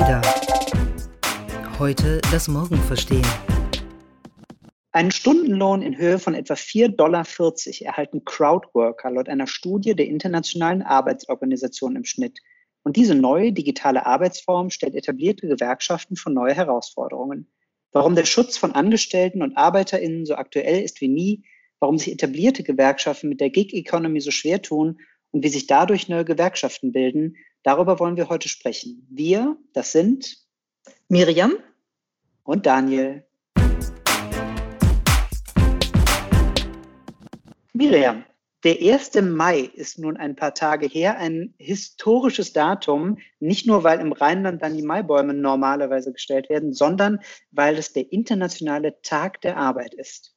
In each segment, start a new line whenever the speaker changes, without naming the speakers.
Ada. Heute das Morgen verstehen.
Einen Stundenlohn in Höhe von etwa 4,40 Dollar erhalten Crowdworker laut einer Studie der Internationalen Arbeitsorganisation im Schnitt. Und diese neue digitale Arbeitsform stellt etablierte Gewerkschaften vor neue Herausforderungen. Warum der Schutz von Angestellten und ArbeiterInnen so aktuell ist wie nie, warum sich etablierte Gewerkschaften mit der Gig-Economy so schwer tun und wie sich dadurch neue Gewerkschaften bilden, darüber wollen wir heute sprechen. Wir, das sind
Miriam
und Daniel. Miriam, der 1. Mai ist nun ein paar Tage her, ein historisches Datum, nicht nur weil im Rheinland dann die Maibäume normalerweise gestellt werden, sondern weil es der internationale Tag der Arbeit ist.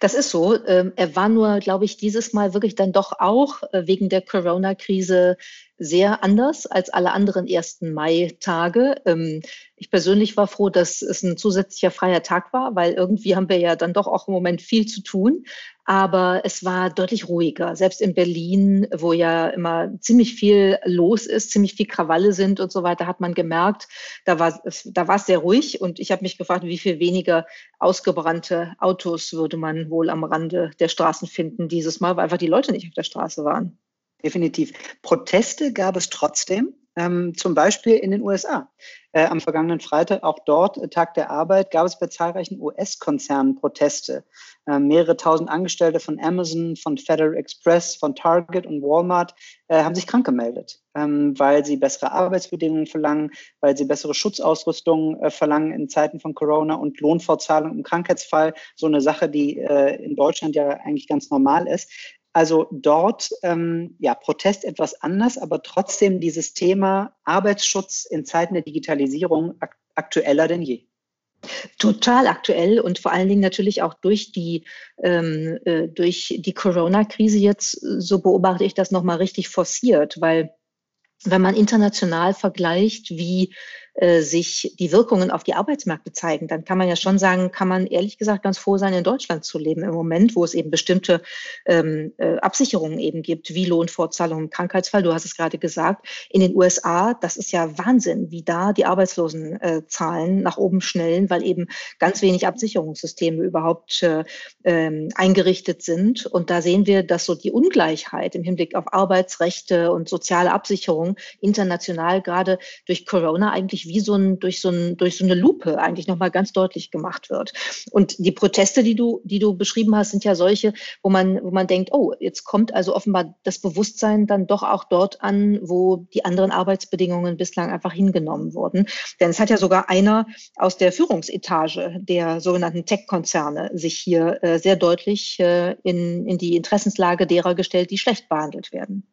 Das ist so. Ähm, er war nur, glaube ich, dieses Mal wirklich dann doch auch äh, wegen der Corona-Krise sehr anders als alle anderen 1. Mai-Tage. Ähm, ich persönlich war froh, dass es ein zusätzlicher freier Tag war, weil irgendwie haben wir ja dann doch auch im Moment viel zu tun. Aber es war deutlich ruhiger. Selbst in Berlin, wo ja immer ziemlich viel los ist, ziemlich viel Krawalle sind und so weiter, hat man gemerkt, da war es, da war es sehr ruhig. Und ich habe mich gefragt, wie viel weniger ausgebrannte Autos würde man wohl am Rande der Straßen finden dieses Mal, weil einfach die Leute nicht auf der Straße waren.
Definitiv. Proteste gab es trotzdem, ähm, zum Beispiel in den USA. Äh, am vergangenen Freitag, auch dort, äh, Tag der Arbeit, gab es bei zahlreichen US-Konzernen Proteste. Äh, mehrere tausend Angestellte von Amazon, von Federal Express, von Target und Walmart äh, haben sich krank gemeldet, ähm, weil sie bessere Arbeitsbedingungen verlangen, weil sie bessere Schutzausrüstung äh, verlangen in Zeiten von Corona und Lohnfortzahlung im Krankheitsfall. So eine Sache, die äh, in Deutschland ja eigentlich ganz normal ist. Also dort, ähm, ja, Protest etwas anders, aber trotzdem dieses Thema Arbeitsschutz in Zeiten der Digitalisierung ak aktueller denn je.
Total aktuell und vor allen Dingen natürlich auch durch die, ähm, äh, durch die Corona-Krise jetzt, so beobachte ich das nochmal richtig forciert, weil wenn man international vergleicht, wie sich die Wirkungen auf die Arbeitsmärkte zeigen, dann kann man ja schon sagen, kann man ehrlich gesagt ganz froh sein, in Deutschland zu leben im Moment, wo es eben bestimmte ähm, äh, Absicherungen eben gibt, wie Lohnfortzahlung im Krankheitsfall. Du hast es gerade gesagt. In den USA, das ist ja Wahnsinn, wie da die Arbeitslosenzahlen nach oben schnellen, weil eben ganz wenig Absicherungssysteme überhaupt äh, ähm, eingerichtet sind. Und da sehen wir, dass so die Ungleichheit im Hinblick auf Arbeitsrechte und soziale Absicherung international gerade durch Corona eigentlich wirklich wie so ein, durch so, ein, durch so eine Lupe eigentlich nochmal ganz deutlich gemacht wird. Und die Proteste, die du, die du beschrieben hast, sind ja solche, wo man, wo man denkt, oh, jetzt kommt also offenbar das Bewusstsein dann doch auch dort an, wo die anderen Arbeitsbedingungen bislang einfach hingenommen wurden. Denn es hat ja sogar einer aus der Führungsetage der sogenannten Tech-Konzerne sich hier äh, sehr deutlich äh, in, in die Interessenslage derer gestellt, die schlecht behandelt werden.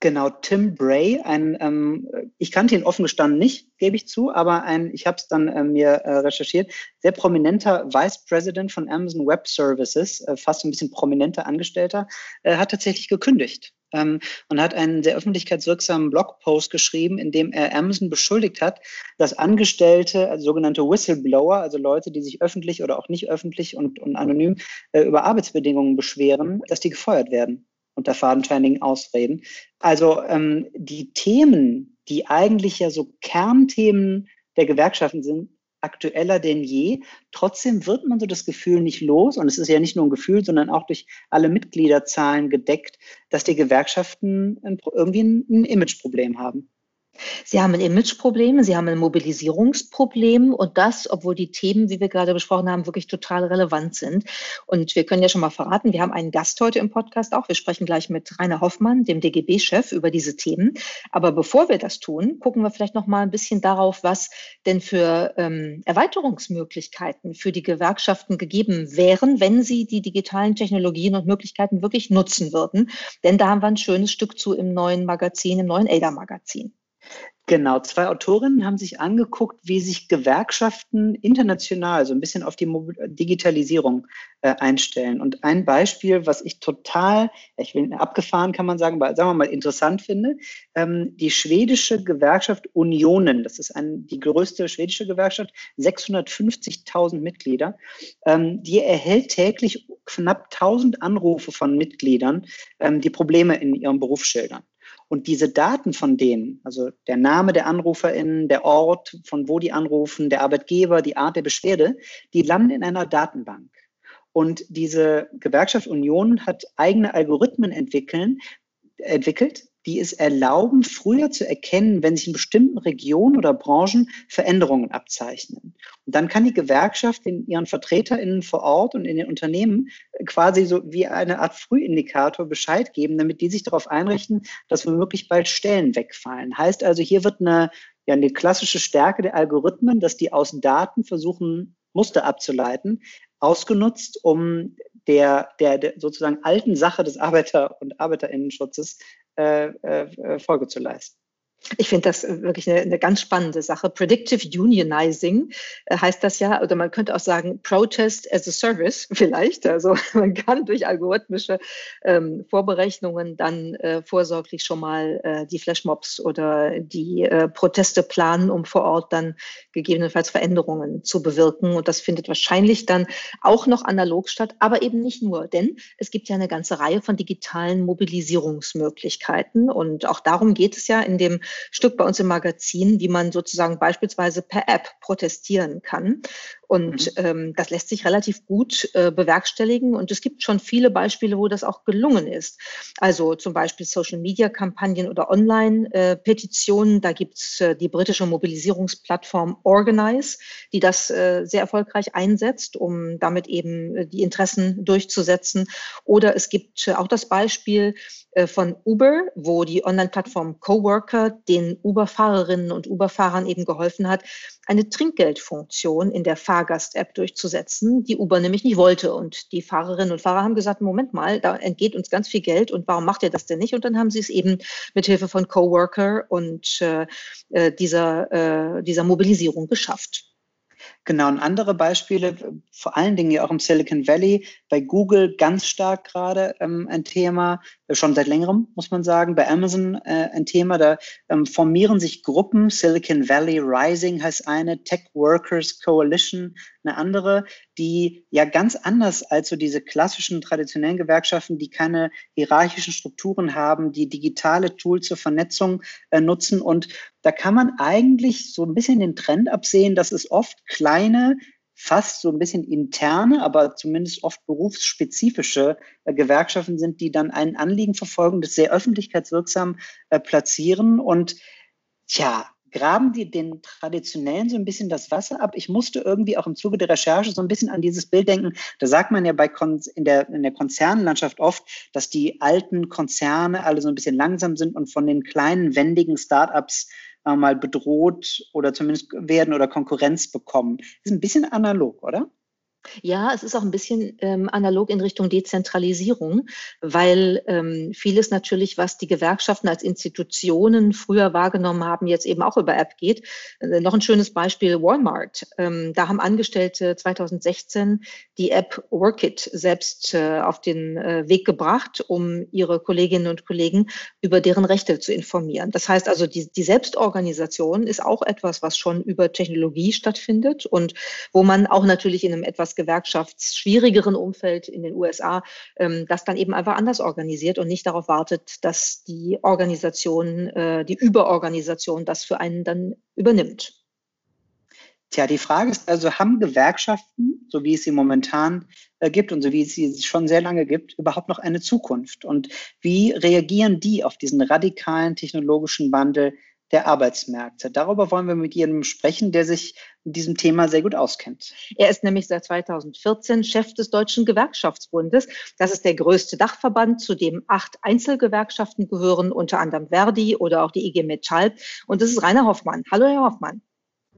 Genau, Tim Bray, ein, ähm, ich kannte ihn offen gestanden nicht, gebe ich zu, aber ein, ich habe es dann äh, mir äh, recherchiert, sehr prominenter Vice President von Amazon Web Services, äh, fast ein bisschen prominenter Angestellter, äh, hat tatsächlich gekündigt ähm, und hat einen sehr öffentlichkeitswirksamen Blogpost geschrieben, in dem er Amazon beschuldigt hat, dass Angestellte, also sogenannte Whistleblower, also Leute, die sich öffentlich oder auch nicht öffentlich und, und anonym äh, über Arbeitsbedingungen beschweren, dass die gefeuert werden unter fadenscheinigen Ausreden. Also ähm, die Themen, die eigentlich ja so Kernthemen der Gewerkschaften sind, aktueller denn je. Trotzdem wird man so das Gefühl nicht los, und es ist ja nicht nur ein Gefühl, sondern auch durch alle Mitgliederzahlen gedeckt, dass die Gewerkschaften irgendwie ein Imageproblem haben.
Sie haben ein Imageproblem, Sie haben ein Mobilisierungsproblem und das, obwohl die Themen, wie wir gerade besprochen haben, wirklich total relevant sind. Und wir können ja schon mal verraten, wir haben einen Gast heute im Podcast auch. Wir sprechen gleich mit Rainer Hoffmann, dem DGB-Chef, über diese Themen. Aber bevor wir das tun, gucken wir vielleicht noch mal ein bisschen darauf, was denn für ähm, Erweiterungsmöglichkeiten für die Gewerkschaften gegeben wären, wenn sie die digitalen Technologien und Möglichkeiten wirklich nutzen würden. Denn da haben wir ein schönes Stück zu im neuen Magazin, im neuen ADA-Magazin.
Genau, zwei Autorinnen haben sich angeguckt, wie sich Gewerkschaften international so ein bisschen auf die Digitalisierung äh, einstellen. Und ein Beispiel, was ich total, ich will abgefahren kann man sagen, aber sagen wir mal interessant finde, ähm, die schwedische Gewerkschaft Unionen, das ist ein, die größte schwedische Gewerkschaft, 650.000 Mitglieder, ähm, die erhält täglich knapp 1000 Anrufe von Mitgliedern, ähm, die Probleme in ihrem Beruf schildern. Und diese Daten von denen, also der Name der AnruferInnen, der Ort, von wo die anrufen, der Arbeitgeber, die Art der Beschwerde, die landen in einer Datenbank. Und diese Gewerkschaft Union hat eigene Algorithmen entwickeln, entwickelt, die es erlauben, früher zu erkennen, wenn sich in bestimmten Regionen oder Branchen Veränderungen abzeichnen. Und dann kann die Gewerkschaft in ihren VertreterInnen vor Ort und in den Unternehmen quasi so wie eine Art Frühindikator Bescheid geben, damit die sich darauf einrichten, dass womöglich bald Stellen wegfallen. Heißt also, hier wird eine, ja, eine klassische Stärke der Algorithmen, dass die aus Daten versuchen, Muster abzuleiten, ausgenutzt, um der, der, der sozusagen alten Sache des Arbeiter- und Arbeiterinnenschutzes Folge zu leisten.
Ich finde das wirklich eine, eine, ganz spannende Sache. Predictive Unionizing äh, heißt das ja, oder man könnte auch sagen Protest as a Service vielleicht. Also man kann durch algorithmische ähm, Vorberechnungen dann äh, vorsorglich schon mal äh, die Flashmobs oder die äh, Proteste planen, um vor Ort dann gegebenenfalls Veränderungen zu bewirken. Und das findet wahrscheinlich dann auch noch analog statt, aber eben nicht nur, denn es gibt ja eine ganze Reihe von digitalen Mobilisierungsmöglichkeiten. Und auch darum geht es ja in dem Stück bei uns im Magazin, wie man sozusagen beispielsweise per App protestieren kann. Und mhm. ähm, das lässt sich relativ gut äh, bewerkstelligen. Und es gibt schon viele Beispiele, wo das auch gelungen ist. Also zum Beispiel Social-Media-Kampagnen oder Online-Petitionen. Äh, da gibt's äh, die britische Mobilisierungsplattform Organize, die das äh, sehr erfolgreich einsetzt, um damit eben äh, die Interessen durchzusetzen. Oder es gibt äh, auch das Beispiel äh, von Uber, wo die Online-Plattform Coworker den Uber-Fahrerinnen und Uber-Fahrern eben geholfen hat, eine Trinkgeldfunktion in der Fahrgast-App durchzusetzen, die Uber nämlich nicht wollte. Und die Fahrerinnen und Fahrer haben gesagt, Moment mal, da entgeht uns ganz viel Geld und warum macht ihr das denn nicht? Und dann haben sie es eben mit Hilfe von Coworker und äh, äh dieser, äh, dieser Mobilisierung geschafft.
Genau, und andere Beispiele, vor allen Dingen ja auch im Silicon Valley, bei Google ganz stark gerade ähm, ein Thema, äh, schon seit längerem, muss man sagen, bei Amazon äh, ein Thema, da ähm, formieren sich Gruppen, Silicon Valley Rising heißt eine, Tech Workers Coalition eine andere, die ja ganz anders als so diese klassischen traditionellen Gewerkschaften, die keine hierarchischen Strukturen haben, die digitale Tools zur Vernetzung äh, nutzen und da kann man eigentlich so ein bisschen den Trend absehen, dass es oft kleine, fast so ein bisschen interne, aber zumindest oft berufsspezifische äh, Gewerkschaften sind, die dann ein Anliegen verfolgen, das sehr öffentlichkeitswirksam äh, platzieren. Und tja, graben die den traditionellen so ein bisschen das Wasser ab. Ich musste irgendwie auch im Zuge der Recherche so ein bisschen an dieses Bild denken. Da sagt man ja bei Kon in, der, in der Konzernlandschaft oft, dass die alten Konzerne alle so ein bisschen langsam sind und von den kleinen, wendigen Startups äh, mal bedroht oder zumindest werden oder Konkurrenz bekommen. Ist ein bisschen analog, oder?
Ja, es ist auch ein bisschen ähm, analog in Richtung Dezentralisierung, weil ähm, vieles natürlich, was die Gewerkschaften als Institutionen früher wahrgenommen haben, jetzt eben auch über App geht. Äh, noch ein schönes Beispiel Walmart. Ähm, da haben Angestellte 2016 die App Workit selbst äh, auf den äh, Weg gebracht, um ihre Kolleginnen und Kollegen über deren Rechte zu informieren. Das heißt also, die, die Selbstorganisation ist auch etwas, was schon über Technologie stattfindet und wo man auch natürlich in einem etwas gewerkschaftsschwierigeren Umfeld in den USA ähm, das dann eben einfach anders organisiert und nicht darauf wartet, dass die Organisation, äh, die Überorganisation das für einen dann übernimmt.
Tja, die Frage ist also, haben Gewerkschaften, so wie es sie momentan äh, gibt und so wie es sie schon sehr lange gibt, überhaupt noch eine Zukunft? Und wie reagieren die auf diesen radikalen technologischen Wandel der Arbeitsmärkte. Darüber wollen wir mit jemandem sprechen, der sich mit diesem Thema sehr gut auskennt.
Er ist nämlich seit 2014 Chef des Deutschen Gewerkschaftsbundes. Das ist der größte Dachverband, zu dem acht Einzelgewerkschaften gehören, unter anderem Verdi oder auch die IG Metall. Und das ist Rainer Hoffmann. Hallo, Herr Hoffmann.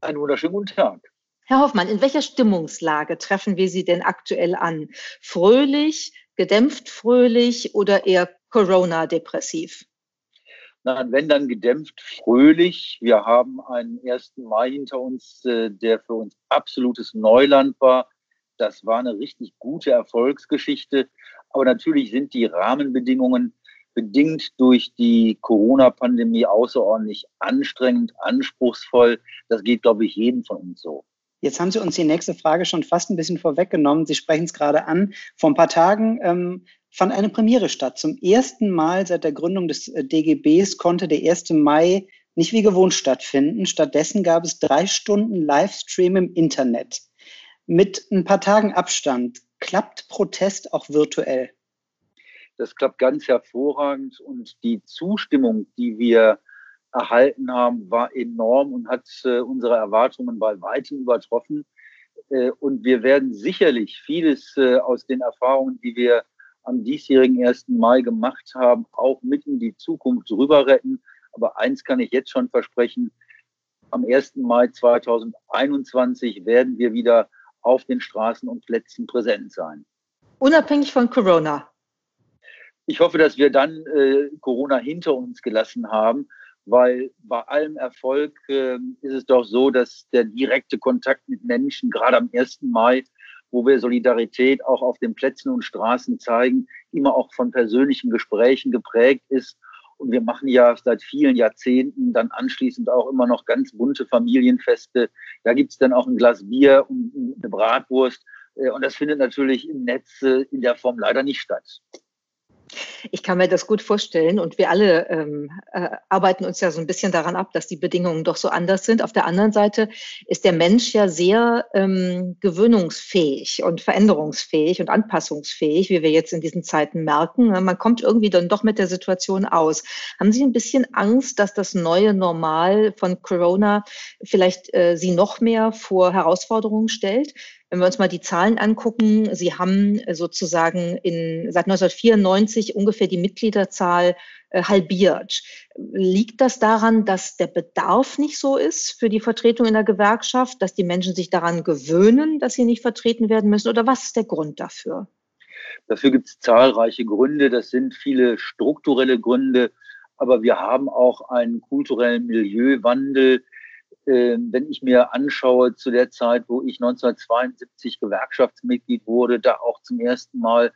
Einen wunderschönen guten Tag.
Herr Hoffmann, in welcher Stimmungslage treffen wir Sie denn aktuell an? Fröhlich, gedämpft fröhlich oder eher Corona-depressiv?
Nein, wenn dann gedämpft, fröhlich. Wir haben einen 1. Mai hinter uns, äh, der für uns absolutes Neuland war. Das war eine richtig gute Erfolgsgeschichte. Aber natürlich sind die Rahmenbedingungen bedingt durch die Corona-Pandemie außerordentlich anstrengend, anspruchsvoll. Das geht, glaube ich, jedem von uns so.
Jetzt haben Sie uns die nächste Frage schon fast ein bisschen vorweggenommen. Sie sprechen es gerade an. Vor ein paar Tagen ähm, fand eine Premiere statt. Zum ersten Mal seit der Gründung des äh, DGBs konnte der 1. Mai nicht wie gewohnt stattfinden. Stattdessen gab es drei Stunden Livestream im Internet. Mit ein paar Tagen Abstand klappt Protest auch virtuell.
Das klappt ganz hervorragend und die Zustimmung, die wir erhalten haben, war enorm und hat äh, unsere Erwartungen bei weitem übertroffen. Äh, und wir werden sicherlich vieles aus den Erfahrungen, die wir am diesjährigen 1. Mai gemacht haben, auch mit in die Zukunft rüber retten. Aber eins kann ich jetzt schon versprechen, am 1. Mai 2021 werden wir wieder auf den Straßen und Plätzen präsent sein.
Unabhängig von Corona.
Ich hoffe, dass wir dann äh, Corona hinter uns gelassen haben, weil bei allem Erfolg äh, ist es doch so, dass der direkte Kontakt mit Menschen, gerade am 1. Mai, wo wir Solidarität auch auf den Plätzen und Straßen zeigen, immer auch von persönlichen Gesprächen geprägt ist. Und wir machen ja seit vielen Jahrzehnten dann anschließend auch immer noch ganz bunte Familienfeste. Da gibt's dann auch ein Glas Bier und eine Bratwurst. Äh, und das findet natürlich im Netz äh, in der Form leider nicht statt.
Ich kann mir das gut vorstellen und wir alle ähm, äh, arbeiten uns ja so ein bisschen daran ab, dass die Bedingungen doch so anders sind. Auf der anderen Seite ist der Mensch ja sehr ähm, gewöhnungsfähig und veränderungsfähig und anpassungsfähig, wie wir jetzt in diesen Zeiten merken. Man kommt irgendwie dann doch mit der Situation aus. Haben Sie ein bisschen Angst, dass das neue Normal von Corona vielleicht äh, Sie noch mehr vor Herausforderungen stellt? Wenn wir uns mal die Zahlen angucken, Sie haben sozusagen in, seit 1994 ungefähr die Mitgliederzahl äh, halbiert. Liegt das daran, dass der Bedarf nicht so ist für die Vertretung in der Gewerkschaft, dass die Menschen sich daran gewöhnen, dass sie nicht vertreten werden müssen? Oder was ist der Grund dafür?
Dafür gibt es zahlreiche Gründe. Das sind viele strukturelle Gründe. Aber wir haben auch einen kulturellen Milieuwandel, wenn ich mir anschaue zu der Zeit, wo ich 1972 Gewerkschaftsmitglied wurde, da auch zum ersten Mal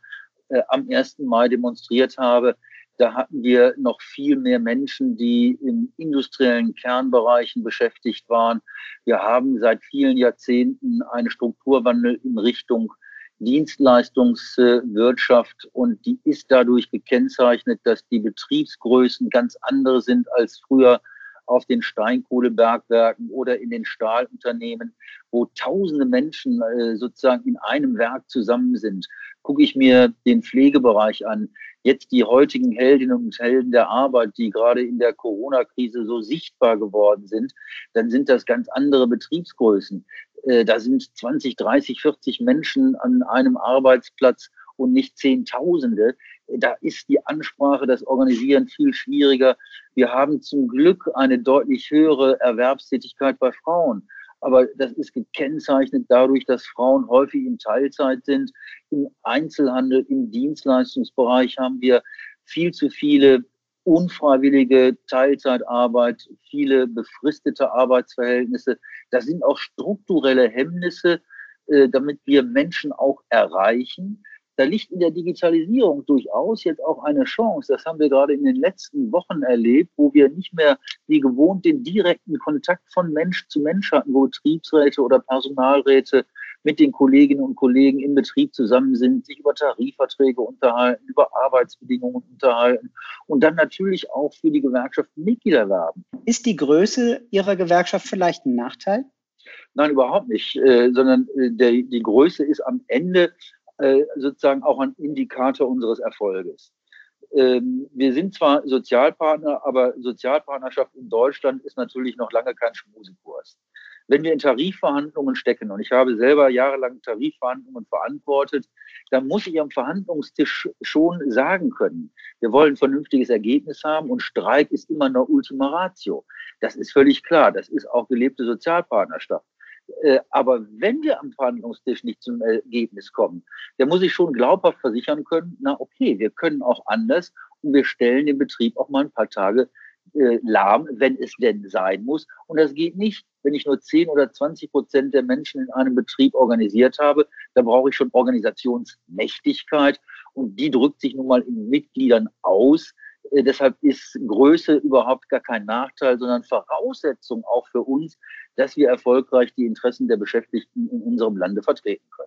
äh, am 1. Mai demonstriert habe, da hatten wir noch viel mehr Menschen, die in industriellen Kernbereichen beschäftigt waren. Wir haben seit vielen Jahrzehnten einen Strukturwandel in Richtung Dienstleistungswirtschaft und die ist dadurch gekennzeichnet, dass die Betriebsgrößen ganz andere sind als früher auf den Steinkohlebergwerken oder in den Stahlunternehmen, wo tausende Menschen äh, sozusagen in einem Werk zusammen sind. Gucke ich mir den Pflegebereich an, jetzt die heutigen Heldinnen und Helden der Arbeit, die gerade in der Corona-Krise so sichtbar geworden sind, dann sind das ganz andere Betriebsgrößen. Äh, da sind 20, 30, 40 Menschen an einem Arbeitsplatz und nicht Zehntausende. Da ist die Ansprache, das Organisieren viel schwieriger. Wir haben zum Glück eine deutlich höhere Erwerbstätigkeit bei Frauen. Aber das ist gekennzeichnet dadurch, dass Frauen häufig in Teilzeit sind. Im Einzelhandel, im Dienstleistungsbereich haben wir viel zu viele unfreiwillige Teilzeitarbeit, viele befristete Arbeitsverhältnisse. Das sind auch strukturelle Hemmnisse, äh, damit wir Menschen auch erreichen da liegt in der Digitalisierung durchaus jetzt auch eine Chance. Das haben wir gerade in den letzten Wochen erlebt, wo wir nicht mehr wie gewohnt den direkten Kontakt von Mensch zu Mensch hatten, wo Betriebsräte oder Personalräte mit den Kolleginnen und Kollegen im Betrieb zusammen sind, sich über Tarifverträge unterhalten, über Arbeitsbedingungen unterhalten und dann natürlich auch für die Gewerkschaft Mitglieder werben.
Ist die Größe Ihrer Gewerkschaft vielleicht ein Nachteil?
Nein, überhaupt nicht, äh, sondern äh, die Größe ist am Ende äh, sozusagen auch ein Indikator unseres Erfolges. Ähm, wir sind zwar Sozialpartner, aber Sozialpartnerschaft in Deutschland ist natürlich noch lange kein Schmusekurs. Wenn wir in Tarifverhandlungen stecken, und ich habe selber jahrelang Tarifverhandlungen verantwortet, dann muss ich am Verhandlungstisch schon sagen können, wir wollen ein vernünftiges Ergebnis haben und Streik ist immer nur Ultima Ratio. Das ist völlig klar. Das ist auch gelebte Sozialpartnerschaft. Äh, aber wenn wir am Verhandlungstisch nicht zum Ergebnis kommen, dann muss ich schon glaubhaft versichern können, na okay, wir können auch anders und wir stellen den Betrieb auch mal ein paar Tage äh, lahm, wenn es denn sein muss. Und das geht nicht, wenn ich nur 10 oder 20 Prozent der Menschen in einem Betrieb organisiert habe. Da brauche ich schon Organisationsmächtigkeit und die drückt sich nun mal in Mitgliedern aus. Äh, deshalb ist Größe überhaupt gar kein Nachteil, sondern Voraussetzung auch für uns, dass wir erfolgreich die Interessen der Beschäftigten in unserem Lande vertreten können.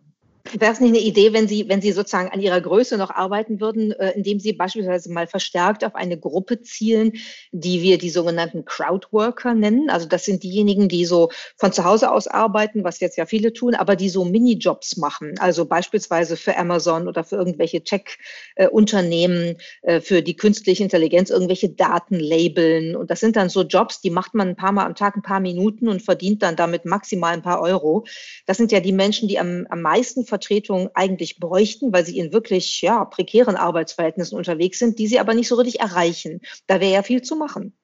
Wäre es nicht eine Idee, wenn Sie, wenn Sie sozusagen an Ihrer Größe noch arbeiten würden, äh, indem Sie beispielsweise mal verstärkt auf eine Gruppe zielen, die wir die sogenannten Crowdworker nennen? Also das sind diejenigen, die so von zu Hause aus arbeiten, was jetzt ja viele tun, aber die so Minijobs machen. Also beispielsweise für Amazon oder für irgendwelche Tech-Unternehmen, äh, für die künstliche Intelligenz irgendwelche Daten labeln. Und das sind dann so Jobs, die macht man ein paar Mal am Tag, ein paar Minuten und verdient dann damit maximal ein paar Euro. Das sind ja die Menschen, die am, am meisten Vertretung eigentlich bräuchten, weil sie in wirklich ja, prekären Arbeitsverhältnissen unterwegs sind, die sie aber nicht so richtig erreichen. Da wäre ja viel zu machen.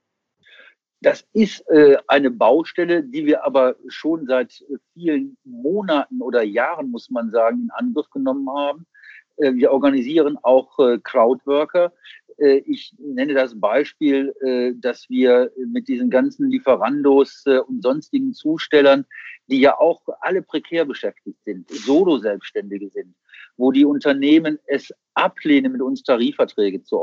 Das ist äh, eine Baustelle, die wir aber schon seit vielen Monaten oder Jahren, muss man sagen, in Angriff genommen haben. Äh, wir organisieren auch äh, Crowdworker. Äh, ich nenne das Beispiel, äh, dass wir mit diesen ganzen Lieferandos äh, und sonstigen Zustellern die ja auch alle prekär beschäftigt sind, Solo-Selbstständige sind, wo die Unternehmen es ablehnen, mit uns Tarifverträge zu,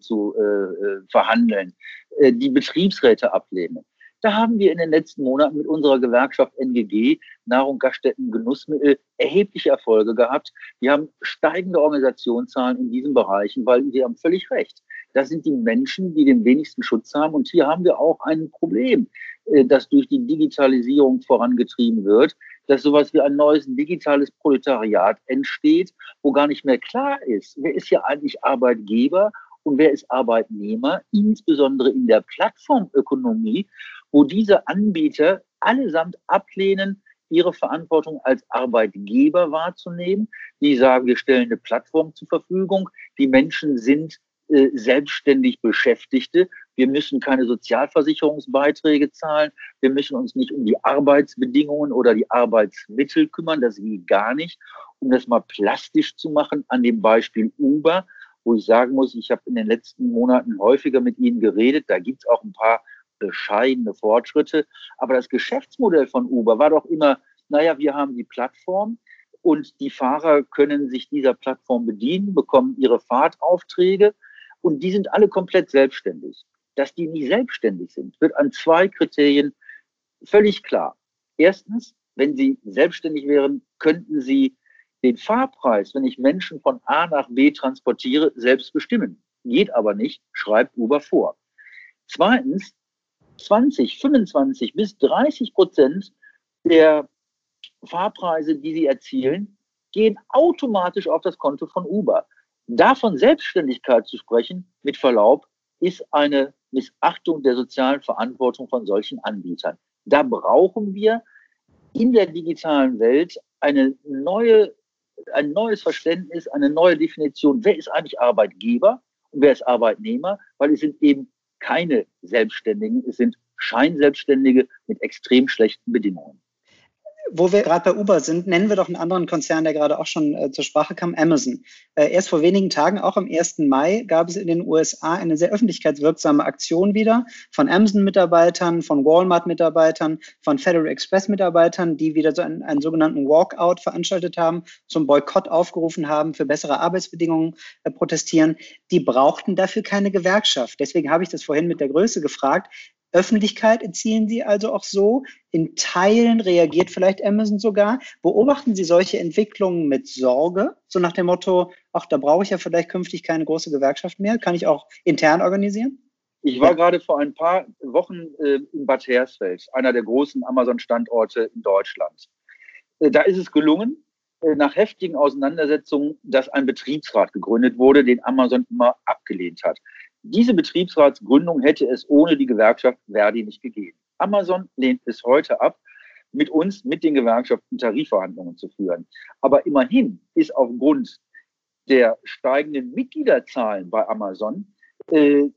zu äh, verhandeln, die Betriebsräte ablehnen. Da haben wir in den letzten Monaten mit unserer Gewerkschaft NGG, Nahrung, Gaststätten, Genussmittel, erhebliche Erfolge gehabt. Wir haben steigende Organisationszahlen in diesen Bereichen, weil wir haben völlig recht. Das sind die Menschen, die den wenigsten Schutz haben. Und hier haben wir auch ein Problem. Äh, das durch die Digitalisierung vorangetrieben wird, dass sowas wie ein neues digitales Proletariat entsteht, wo gar nicht mehr klar ist, wer ist ja eigentlich Arbeitgeber und wer ist Arbeitnehmer, insbesondere in der Plattformökonomie, wo diese Anbieter allesamt ablehnen, ihre Verantwortung als Arbeitgeber wahrzunehmen. Die sagen, wir stellen eine Plattform zur Verfügung. Die Menschen sind äh, selbstständig Beschäftigte. Wir müssen keine Sozialversicherungsbeiträge zahlen. Wir müssen uns nicht um die Arbeitsbedingungen oder die Arbeitsmittel kümmern. Das geht gar nicht. Um das mal plastisch zu machen an dem Beispiel Uber, wo ich sagen muss, ich habe in den letzten Monaten häufiger mit Ihnen geredet. Da gibt es auch ein paar bescheidene Fortschritte. Aber das Geschäftsmodell von Uber war doch immer, naja, wir haben die Plattform und die Fahrer können sich dieser Plattform bedienen, bekommen ihre Fahrtaufträge und die sind alle komplett selbstständig dass die nicht selbstständig sind, wird an zwei Kriterien völlig klar. Erstens, wenn sie selbstständig wären, könnten sie den Fahrpreis, wenn ich Menschen von A nach B transportiere, selbst bestimmen. Geht aber nicht, schreibt Uber vor. Zweitens, 20, 25 bis 30 Prozent der Fahrpreise, die sie erzielen, gehen automatisch auf das Konto von Uber. Davon Selbstständigkeit zu sprechen, mit Verlaub, ist eine Missachtung der sozialen Verantwortung von solchen Anbietern. Da brauchen wir in der digitalen Welt eine neue, ein neues Verständnis, eine neue Definition. Wer ist eigentlich Arbeitgeber und wer ist Arbeitnehmer? Weil es sind eben keine Selbstständigen, es sind Scheinselbstständige mit extrem schlechten Bedingungen
wo wir gerade bei Uber sind, nennen wir doch einen anderen Konzern, der gerade auch schon äh, zur Sprache kam, Amazon. Äh, erst vor wenigen Tagen, auch am 1. Mai, gab es in den USA eine sehr öffentlichkeitswirksame Aktion wieder von Amazon-Mitarbeitern, von Walmart-Mitarbeitern, von Federal Express-Mitarbeitern, die wieder so einen, einen sogenannten Walkout veranstaltet haben, zum Boykott aufgerufen haben, für bessere Arbeitsbedingungen äh, protestieren. Die brauchten dafür keine Gewerkschaft. Deswegen habe ich das vorhin mit der Größe gefragt. Öffentlichkeit erzielen Sie also auch so. In Teilen reagiert vielleicht Amazon sogar. Beobachten Sie solche Entwicklungen mit Sorge, so nach dem Motto, ach, da brauche ich ja vielleicht künftig keine große Gewerkschaft mehr, kann ich auch intern organisieren?
Ich war gerade vor ein paar Wochen äh, in Bad Hersfeld, einer der großen Amazon-Standorte in Deutschland. Äh, da ist es gelungen, äh, nach heftigen Auseinandersetzungen, dass ein Betriebsrat gegründet wurde, den Amazon immer abgelehnt hat. Diese Betriebsratsgründung hätte es ohne die Gewerkschaft Verdi nicht gegeben. Amazon lehnt es heute ab, mit uns, mit den Gewerkschaften Tarifverhandlungen zu führen. Aber immerhin ist aufgrund der steigenden Mitgliederzahlen bei Amazon äh,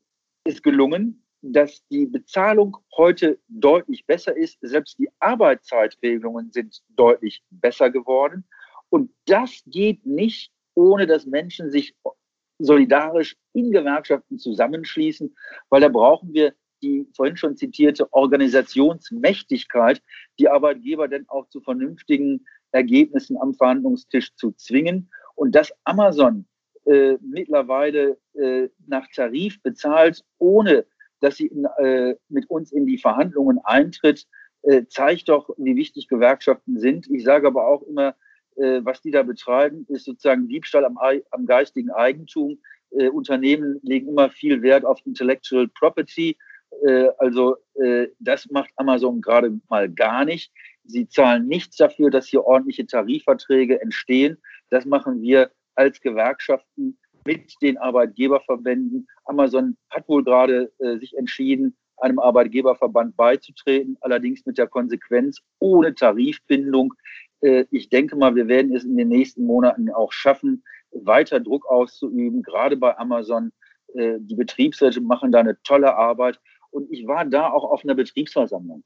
es gelungen, dass die Bezahlung heute deutlich besser ist. Selbst die Arbeitszeitregelungen sind deutlich besser geworden. Und das geht nicht, ohne dass Menschen sich solidarisch in Gewerkschaften zusammenschließen, weil da brauchen wir die vorhin schon zitierte Organisationsmächtigkeit, die Arbeitgeber denn auch zu vernünftigen Ergebnissen am Verhandlungstisch zu zwingen. Und dass Amazon äh, mittlerweile äh, nach Tarif bezahlt, ohne dass sie in, äh, mit uns in die Verhandlungen eintritt, äh, zeigt doch, wie wichtig Gewerkschaften sind. Ich sage aber auch immer, Äh, was die da betreiben, ist sozusagen Diebstahl am, am geistigen Eigentum. Äh, Unternehmen legen immer viel Wert auf Intellectual Property. Äh, also äh, das macht Amazon gerade mal gar nicht. Sie zahlen nichts dafür, dass hier ordentliche Tarifverträge entstehen. Das machen wir als Gewerkschaften mit den Arbeitgeberverbänden. Amazon hat wohl gerade äh, sich entschieden, einem Arbeitgeberverband beizutreten, allerdings mit der Konsequenz ohne Tarifbindung. Äh, ich denke mal, wir werden es in den nächsten Monaten auch schaffen, weiter Druck auszuüben, gerade bei Amazon. Äh, die Betriebsräte machen da eine tolle Arbeit. Und ich war da auch auf einer Betriebsversammlung.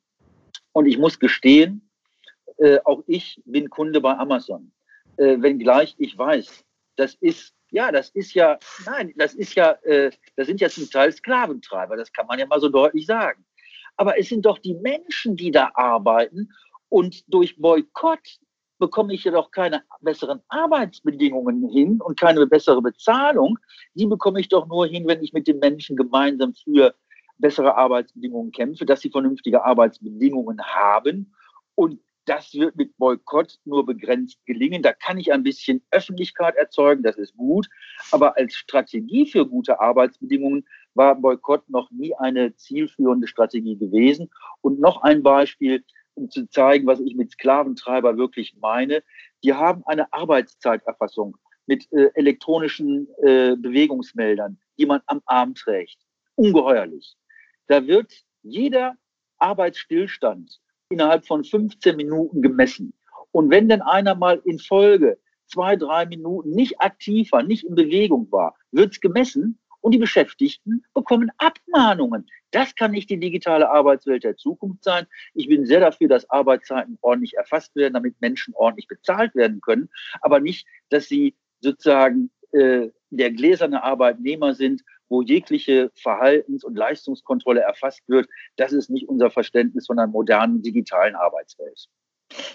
Und ich muss gestehen, äh, auch ich bin Kunde bei Amazon. Wenngleich ich weiß, das ist, ja, das ist ja, nein, das ist ja, das sind ja zum Teil Sklaventreiber, das kann man ja mal so deutlich sagen. Aber es sind doch die Menschen, die da arbeiten und durch Boykott bekomme ich jedoch keine besseren Arbeitsbedingungen hin und keine bessere Bezahlung. Die bekomme ich doch nur hin, wenn ich mit den Menschen gemeinsam für bessere Arbeitsbedingungen kämpfe, dass sie vernünftige Arbeitsbedingungen haben. Und das wird mit Boykott nur begrenzt gelingen. Da kann ich ein bisschen Öffentlichkeit erzeugen, das ist gut. Aber als Strategie für gute Arbeitsbedingungen war Boykott noch nie eine zielführende Strategie gewesen. Und noch ein Beispiel, um zu zeigen, was ich mit Sklaventreiber wirklich meine. Die haben eine Arbeitszeiterfassung mit äh, elektronischen äh, Bewegungsmeldern, die man am Arm trägt. Ungeheuerlich. Da wird jeder Arbeitsstillstand innerhalb von 15 Minuten gemessen. Und wenn denn einer mal in Folge zwei, drei Minuten nicht aktiv war, nicht in Bewegung war, wird es gemessen und die Beschäftigten bekommen Abmahnungen. Das kann nicht die digitale Arbeitswelt der Zukunft sein. Ich bin sehr dafür, dass Arbeitszeiten ordentlich erfasst werden, damit Menschen ordentlich bezahlt werden können, aber nicht, dass sie sozusagen äh, der gläserne Arbeitnehmer sind wo jegliche Verhaltens- und Leistungskontrolle erfasst wird. Das ist nicht unser Verständnis von einer modernen digitalen Arbeitswelt.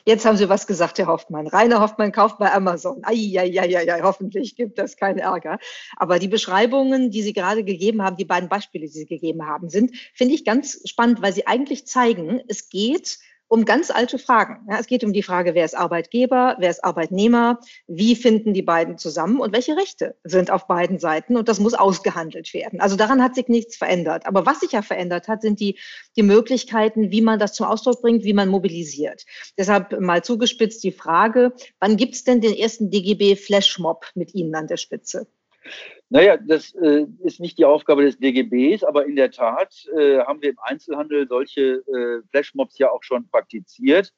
Jetzt haben Sie was gesagt, Herr Hoffmann. Rainer Hoffmann kauft bei Amazon. Eieieiei, hoffentlich gibt das keinen Ärger. Aber die Beschreibungen, die Sie gerade gegeben haben, die beiden Beispiele, die Sie gegeben haben, sind, finde ich ganz spannend, weil sie eigentlich zeigen, es geht um ganz alte Fragen. Ja, es geht um die Frage, wer ist Arbeitgeber, wer ist Arbeitnehmer, wie finden die beiden zusammen und welche Rechte sind auf beiden Seiten und das muss ausgehandelt werden. Also daran hat sich nichts verändert. Aber was sich ja verändert hat, sind die, die Möglichkeiten, wie man das zum Ausdruck bringt, wie man mobilisiert. Deshalb mal zugespitzt die Frage, wann gibt es denn den ersten DGB Flashmob mit Ihnen an der Spitze?
Naja, das äh, ist nicht die Aufgabe des DGBs, aber in der Tat äh, haben wir im Einzelhandel solche äh, Flashmobs ja auch schon praktiziert.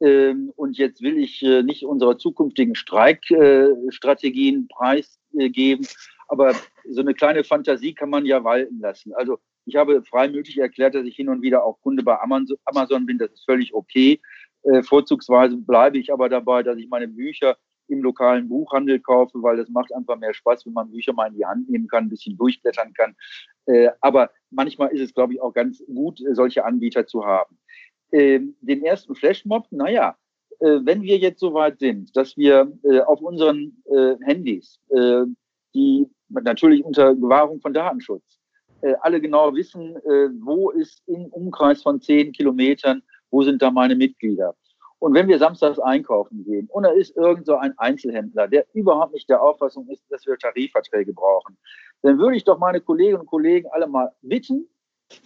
Ähm, und jetzt will ich äh, nicht unsere zukünftigen Streikstrategien preisgeben, aber so eine kleine Fantasie kann man ja walten lassen. Also ich habe freimütig erklärt, dass ich hin und wieder auch Kunde bei Amazon bin. Das ist völlig okay. Äh, vorzugsweise bleibe ich aber dabei, dass ich meine Bücher im lokalen Buchhandel kaufe, weil das macht einfach mehr Spaß, wenn man Bücher mal in die Hand nehmen kann, ein bisschen durchblättern kann. Äh, aber manchmal ist es, glaube ich, auch ganz gut, äh, solche Anbieter zu haben. Ähm, den ersten Flashmob, naja, äh, wenn wir jetzt so weit sind, dass wir auf unseren Handys, die natürlich unter Gewahrung von Datenschutz, alle genau wissen, wo ist im Umkreis von zehn Kilometern, wo sind da meine Mitglieder und wenn wir samstags einkaufen gehen und da ist irgend so ein Einzelhändler, der überhaupt nicht der Auffassung ist, dass wir Tarifverträge brauchen, dann würde ich doch meine Kolleginnen und Kollegen alle mal bitten,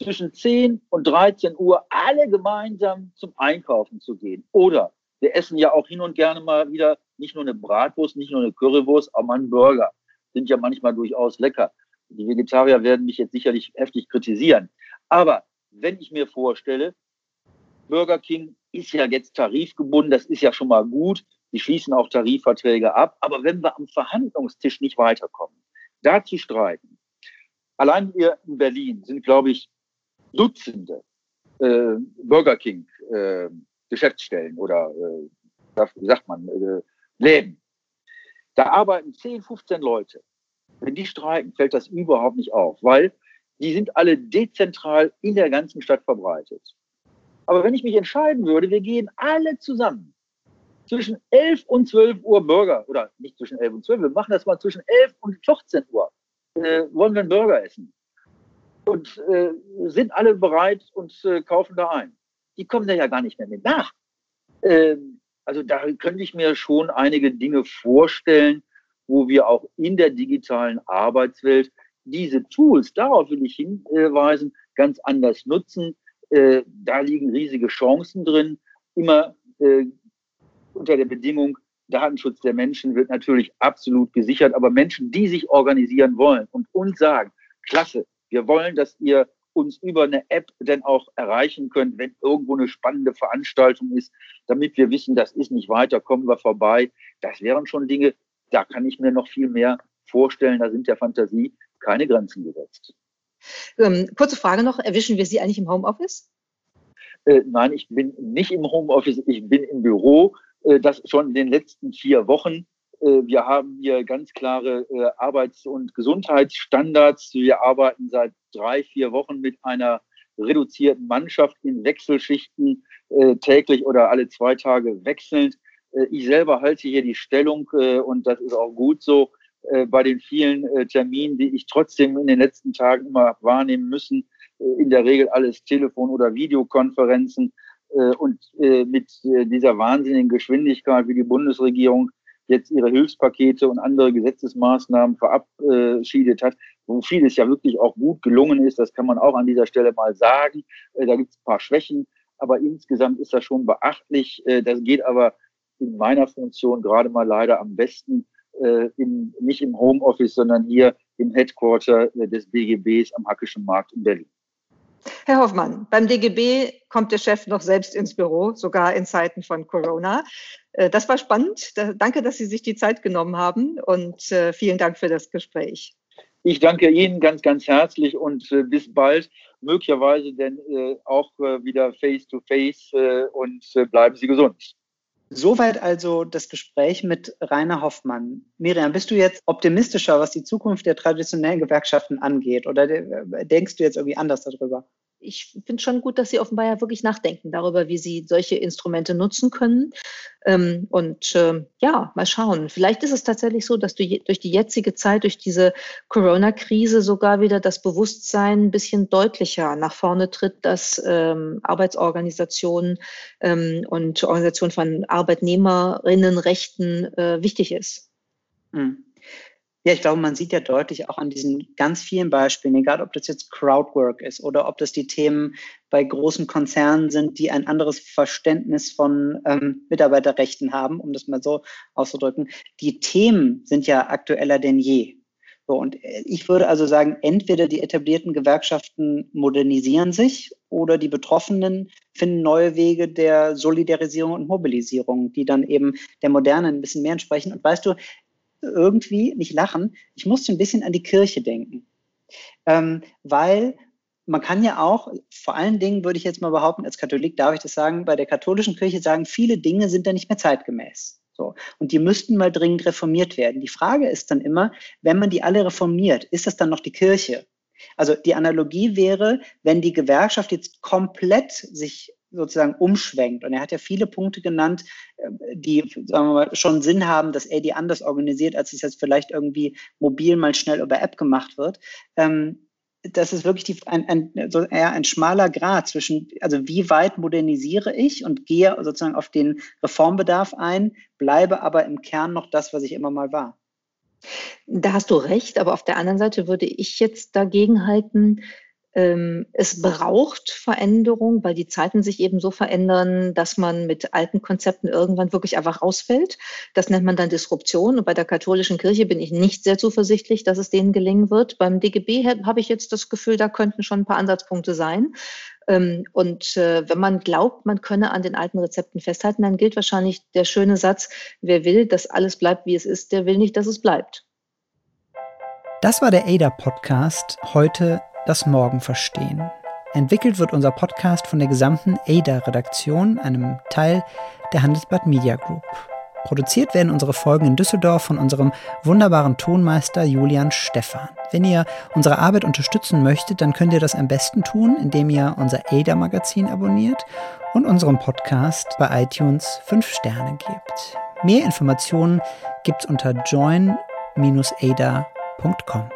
zwischen 10 und 13 Uhr alle gemeinsam zum Einkaufen zu gehen. Oder wir essen ja auch hin und gerne mal wieder nicht nur eine Bratwurst, nicht nur eine Currywurst, auch mal einen Burger. Sind ja manchmal durchaus lecker. Die Vegetarier werden mich jetzt sicherlich heftig kritisieren. Aber wenn ich mir vorstelle, Burger King ist ja jetzt tarifgebunden, das ist ja schon mal gut. Die schließen auch Tarifverträge ab. Aber wenn wir am Verhandlungstisch nicht weiterkommen, da zu streiten, allein hier in Berlin sind, glaube ich, Dutzende äh, Burger King äh, Geschäftsstellen oder, äh, wie sagt man, äh, Läden. Da arbeiten 10, 15 Leute. Wenn die streiken, fällt das überhaupt nicht auf, weil die sind alle dezentral in der ganzen Stadt verbreitet. Aber wenn ich mich entscheiden würde, wir gehen alle zusammen zwischen 11 und 12 Uhr Burger, oder nicht zwischen 11 und 12, wir machen das mal zwischen 11 und 14 Uhr, äh, wollen wir einen Burger essen. Und äh, sind alle bereit und äh, kaufen da ein. Die kommen da ja gar nicht mehr mit nach. Ähm, Also da könnte ich mir schon einige Dinge vorstellen, wo wir auch in der digitalen Arbeitswelt diese Tools, darauf will ich hinweisen, ganz anders nutzen. Äh, da liegen riesige Chancen drin, immer äh, unter der Bedingung, Datenschutz der Menschen wird natürlich absolut gesichert, aber Menschen, die sich organisieren wollen und uns sagen, klasse, wir wollen, dass ihr uns über eine App denn auch erreichen könnt, wenn irgendwo eine spannende Veranstaltung ist, damit wir wissen, das ist nicht weiter, kommen wir vorbei. Das wären schon Dinge, da kann ich mir noch viel mehr vorstellen. Da sind der Fantasie keine Grenzen gesetzt.
Ähm, kurze Frage noch, erwischen wir Sie eigentlich im Homeoffice?
Äh, nein, ich bin nicht im Homeoffice, ich bin im Büro. Äh, das schon in den letzten vier Wochen. Äh, wir haben hier ganz klare äh, Arbeits- und Gesundheitsstandards. Wir arbeiten seit drei, vier Wochen mit einer reduzierten Mannschaft in Wechselschichten äh, täglich oder alle zwei Tage wechselnd. Ich selber halte hier die Stellung und das ist auch gut so bei den vielen Terminen, die ich trotzdem in den letzten Tagen immer wahrnehmen müssen. In der Regel alles Telefon- oder Videokonferenzen und mit dieser wahnsinnigen Geschwindigkeit, wie die Bundesregierung jetzt ihre Hilfspakete und andere Gesetzesmaßnahmen verabschiedet hat, wo vieles ja wirklich auch gut gelungen ist. Das kann man auch an dieser Stelle mal sagen. Äh, da gibt es ein paar Schwächen, aber insgesamt ist das schon beachtlich. Äh, das geht aber in meiner Funktion gerade mal leider am besten äh, in, nicht im Homeoffice, sondern hier im Headquarter des DGBs am Hackischen Markt in Berlin.
Herr Hoffmann, beim DGB kommt der Chef noch selbst ins Büro, sogar in Zeiten von Corona. Äh, das war spannend. Danke, dass Sie sich die Zeit genommen haben und äh, vielen Dank für das Gespräch.
Ich danke Ihnen ganz, ganz herzlich und äh, bis bald. Möglicherweise denn auch wieder face to face und bleiben Sie gesund.
Soweit also das Gespräch mit Rainer Hoffmann. Miriam, bist du jetzt optimistischer, was die Zukunft der traditionellen Gewerkschaften angeht? Oder denkst du jetzt irgendwie anders darüber?
Ich finde schon gut, dass Sie offenbar ja wirklich nachdenken darüber, wie Sie solche Instrumente nutzen können. Ähm, und äh, ja, mal schauen. Vielleicht ist es tatsächlich so, dass du durch die jetzige Zeit, durch diese Corona-Krise sogar wieder das Bewusstsein ein bisschen deutlicher nach vorne tritt, dass ähm, Arbeitsorganisationen ähm, und Organisation von Arbeitnehmerinnenrechten äh, wichtig ist.
Mhm. Ja, ich glaube, man sieht ja deutlich auch an diesen ganz vielen Beispielen, egal ob das jetzt Crowdwork ist oder ob das die Themen bei großen Konzernen sind, die ein anderes Verständnis von ähm, Mitarbeiterrechten haben, um das mal so auszudrücken. Die Themen sind ja aktueller denn je. So, und ich würde also sagen, entweder die etablierten Gewerkschaften modernisieren sich oder die Betroffenen finden neue Wege der Solidarisierung und Mobilisierung, die dann eben der Moderne ein bisschen mehr entsprechen. Und weißt du, irgendwie, nicht lachen, ich musste ein bisschen an die Kirche denken. Ähm, weil man kann ja auch, vor allen Dingen würde ich jetzt mal behaupten, als Katholik darf ich das sagen, bei der katholischen Kirche sagen, viele Dinge sind da nicht mehr zeitgemäß. So. Und die müssten mal dringend reformiert werden. Die Frage ist dann immer, wenn man die alle reformiert, ist das dann noch die Kirche? Also die Analogie wäre, wenn die Gewerkschaft jetzt komplett sich sozusagen umschwenkt. Und er hat ja viele Punkte genannt, äh, die sagen wir mal, schon Sinn haben, dass er die anders organisiert, als es jetzt vielleicht irgendwie mobil mal schnell über App gemacht wird. Ähm, das ist wirklich die, ein, ein, so eher ein schmaler Grad zwischen, also wie weit modernisiere ich und gehe sozusagen auf den Reformbedarf ein, bleibe aber im Kern noch das, was ich immer mal war.
Da hast du recht, aber auf der anderen Seite würde ich jetzt dagegen halten, es braucht Veränderung, weil die Zeiten sich eben so verändern, dass man mit alten Konzepten irgendwann wirklich einfach rausfällt. Das nennt man dann Disruption. Und bei der katholischen Kirche bin ich nicht sehr zuversichtlich, dass es denen gelingen wird. Beim DGB habe ich jetzt das Gefühl, da könnten schon ein paar Ansatzpunkte sein. Ähm, und äh, wenn man glaubt, man könne an den alten Rezepten festhalten, dann gilt wahrscheinlich der schöne Satz, wer will, dass alles bleibt, wie es ist, der will nicht, dass es bleibt.
Das war der ADA-Podcast heute das Morgen verstehen. Entwickelt wird unser Podcast von der gesamten ADA-Redaktion, einem Teil der Handelsblatt Media Group. Produziert werden unsere Folgen in Düsseldorf von unserem wunderbaren Tonmeister Julian Stephan. Wenn ihr unsere Arbeit unterstützen möchtet, dann könnt ihr das am besten tun, indem ihr unser ADA-Magazin abonniert und unserem Podcast bei iTunes 5 Sterne gebt. Mehr Informationen gibt's unter join-ada.com.